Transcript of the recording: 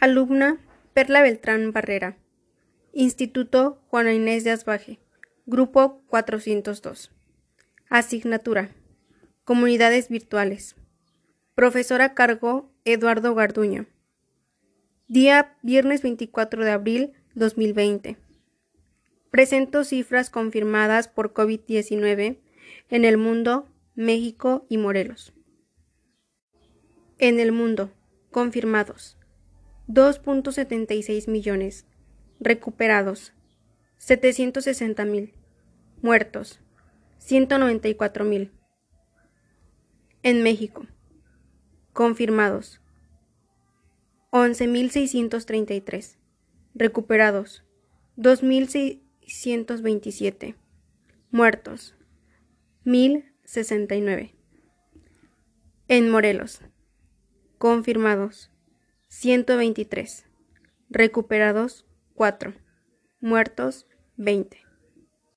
Alumna Perla Beltrán Barrera. Instituto Juana Inés de Asbaje. Grupo 402. Asignatura. Comunidades virtuales. Profesora a cargo Eduardo Garduño. Día viernes 24 de abril 2020. Presento cifras confirmadas por COVID-19 en el mundo, México y Morelos. En el mundo, confirmados 2.76 millones, recuperados 760 mil, muertos 194 mil. En México, confirmados 11.633, recuperados 2.627, muertos 1.069. En Morelos, confirmados 123, recuperados 4, muertos 20.